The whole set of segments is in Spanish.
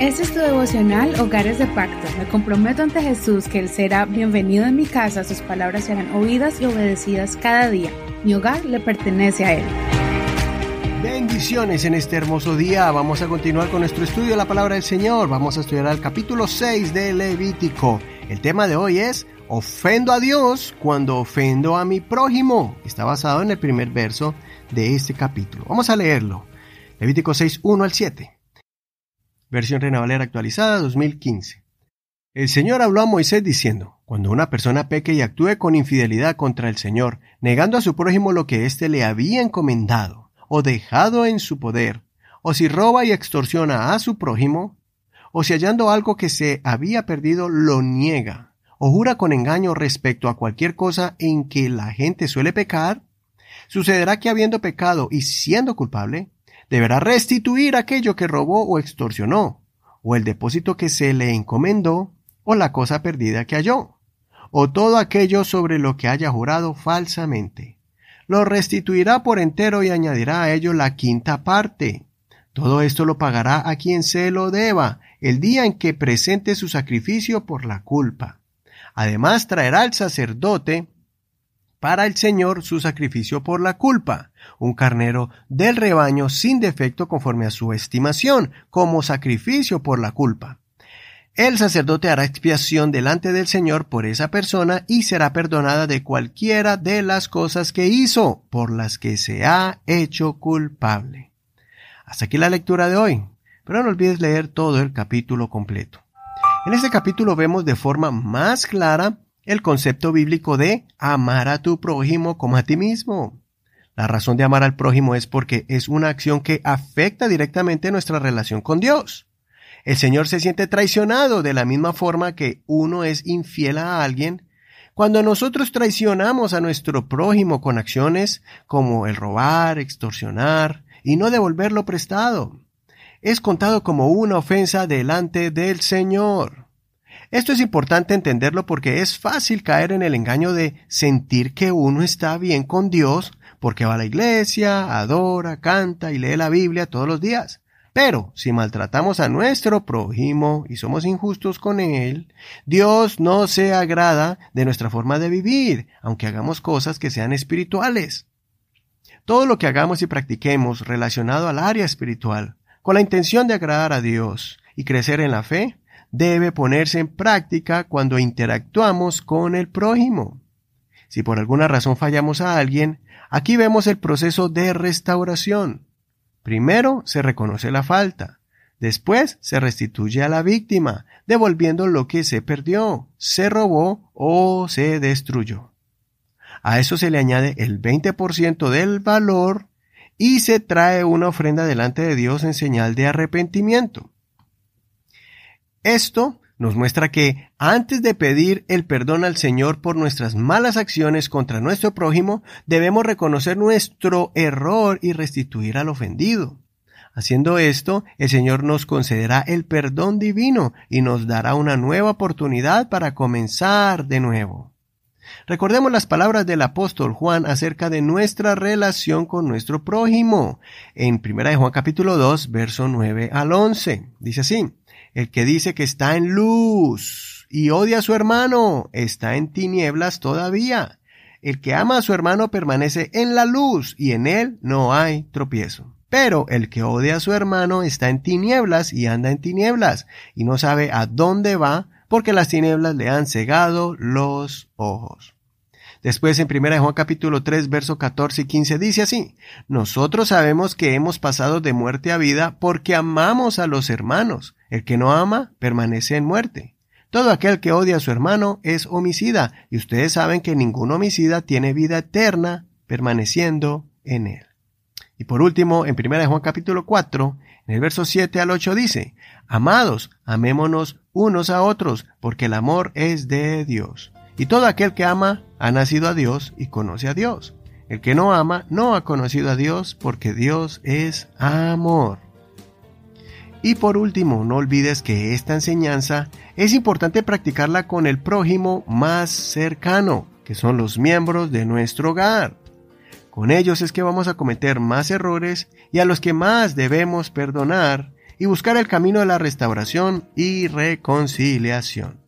Este es tu devocional Hogares de Pacto. Me comprometo ante Jesús que Él será bienvenido en mi casa, sus palabras serán oídas y obedecidas cada día. Mi hogar le pertenece a Él. Bendiciones en este hermoso día. Vamos a continuar con nuestro estudio de la palabra del Señor. Vamos a estudiar el capítulo 6 de Levítico. El tema de hoy es Ofendo a Dios cuando ofendo a mi prójimo. Está basado en el primer verso de este capítulo. Vamos a leerlo. Levítico 6, 1 al 7 versión Reina Valera actualizada 2015. El Señor habló a Moisés diciendo, Cuando una persona peque y actúe con infidelidad contra el Señor, negando a su prójimo lo que éste le había encomendado, o dejado en su poder, o si roba y extorsiona a su prójimo, o si hallando algo que se había perdido lo niega, o jura con engaño respecto a cualquier cosa en que la gente suele pecar, sucederá que habiendo pecado y siendo culpable, deberá restituir aquello que robó o extorsionó, o el depósito que se le encomendó, o la cosa perdida que halló, o todo aquello sobre lo que haya jurado falsamente. Lo restituirá por entero y añadirá a ello la quinta parte. Todo esto lo pagará a quien se lo deba, el día en que presente su sacrificio por la culpa. Además traerá al sacerdote para el Señor su sacrificio por la culpa, un carnero del rebaño sin defecto conforme a su estimación, como sacrificio por la culpa. El sacerdote hará expiación delante del Señor por esa persona y será perdonada de cualquiera de las cosas que hizo, por las que se ha hecho culpable. Hasta aquí la lectura de hoy, pero no olvides leer todo el capítulo completo. En este capítulo vemos de forma más clara el concepto bíblico de amar a tu prójimo como a ti mismo. La razón de amar al prójimo es porque es una acción que afecta directamente nuestra relación con Dios. El Señor se siente traicionado de la misma forma que uno es infiel a alguien. Cuando nosotros traicionamos a nuestro prójimo con acciones como el robar, extorsionar y no devolverlo prestado, es contado como una ofensa delante del Señor. Esto es importante entenderlo porque es fácil caer en el engaño de sentir que uno está bien con Dios porque va a la iglesia, adora, canta y lee la Biblia todos los días. Pero si maltratamos a nuestro prójimo y somos injustos con él, Dios no se agrada de nuestra forma de vivir, aunque hagamos cosas que sean espirituales. Todo lo que hagamos y practiquemos relacionado al área espiritual, con la intención de agradar a Dios y crecer en la fe, debe ponerse en práctica cuando interactuamos con el prójimo. Si por alguna razón fallamos a alguien, aquí vemos el proceso de restauración. Primero se reconoce la falta, después se restituye a la víctima, devolviendo lo que se perdió, se robó o se destruyó. A eso se le añade el 20% del valor y se trae una ofrenda delante de Dios en señal de arrepentimiento. Esto nos muestra que antes de pedir el perdón al Señor por nuestras malas acciones contra nuestro prójimo, debemos reconocer nuestro error y restituir al ofendido. Haciendo esto, el Señor nos concederá el perdón divino y nos dará una nueva oportunidad para comenzar de nuevo. Recordemos las palabras del apóstol Juan acerca de nuestra relación con nuestro prójimo. En 1 Juan capítulo 2, verso 9 al 11. Dice así, el que dice que está en luz y odia a su hermano está en tinieblas todavía. El que ama a su hermano permanece en la luz y en él no hay tropiezo. Pero el que odia a su hermano está en tinieblas y anda en tinieblas y no sabe a dónde va porque las tinieblas le han cegado los ojos. Después en 1 Juan capítulo 3 verso 14 y 15 dice así, Nosotros sabemos que hemos pasado de muerte a vida porque amamos a los hermanos. El que no ama permanece en muerte. Todo aquel que odia a su hermano es homicida, y ustedes saben que ningún homicida tiene vida eterna permaneciendo en él. Y por último, en 1 Juan capítulo 4, en el verso 7 al 8 dice, Amados, amémonos unos a otros, porque el amor es de Dios. Y todo aquel que ama ha nacido a Dios y conoce a Dios. El que no ama no ha conocido a Dios, porque Dios es amor. Y por último, no olvides que esta enseñanza es importante practicarla con el prójimo más cercano, que son los miembros de nuestro hogar. Con ellos es que vamos a cometer más errores y a los que más debemos perdonar y buscar el camino de la restauración y reconciliación.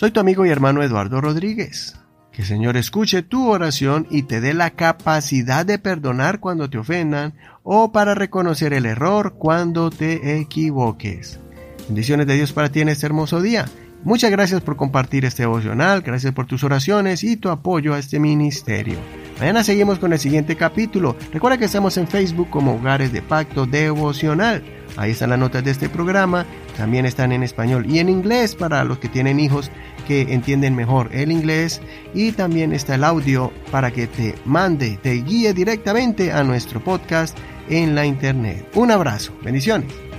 Soy tu amigo y hermano Eduardo Rodríguez. Que el Señor escuche tu oración y te dé la capacidad de perdonar cuando te ofendan o para reconocer el error cuando te equivoques. Bendiciones de Dios para ti en este hermoso día. Muchas gracias por compartir este devocional, gracias por tus oraciones y tu apoyo a este ministerio. Mañana seguimos con el siguiente capítulo. Recuerda que estamos en Facebook como Hogares de Pacto Devocional. Ahí están las notas de este programa. También están en español y en inglés para los que tienen hijos que entienden mejor el inglés. Y también está el audio para que te mande, te guíe directamente a nuestro podcast en la internet. Un abrazo. Bendiciones.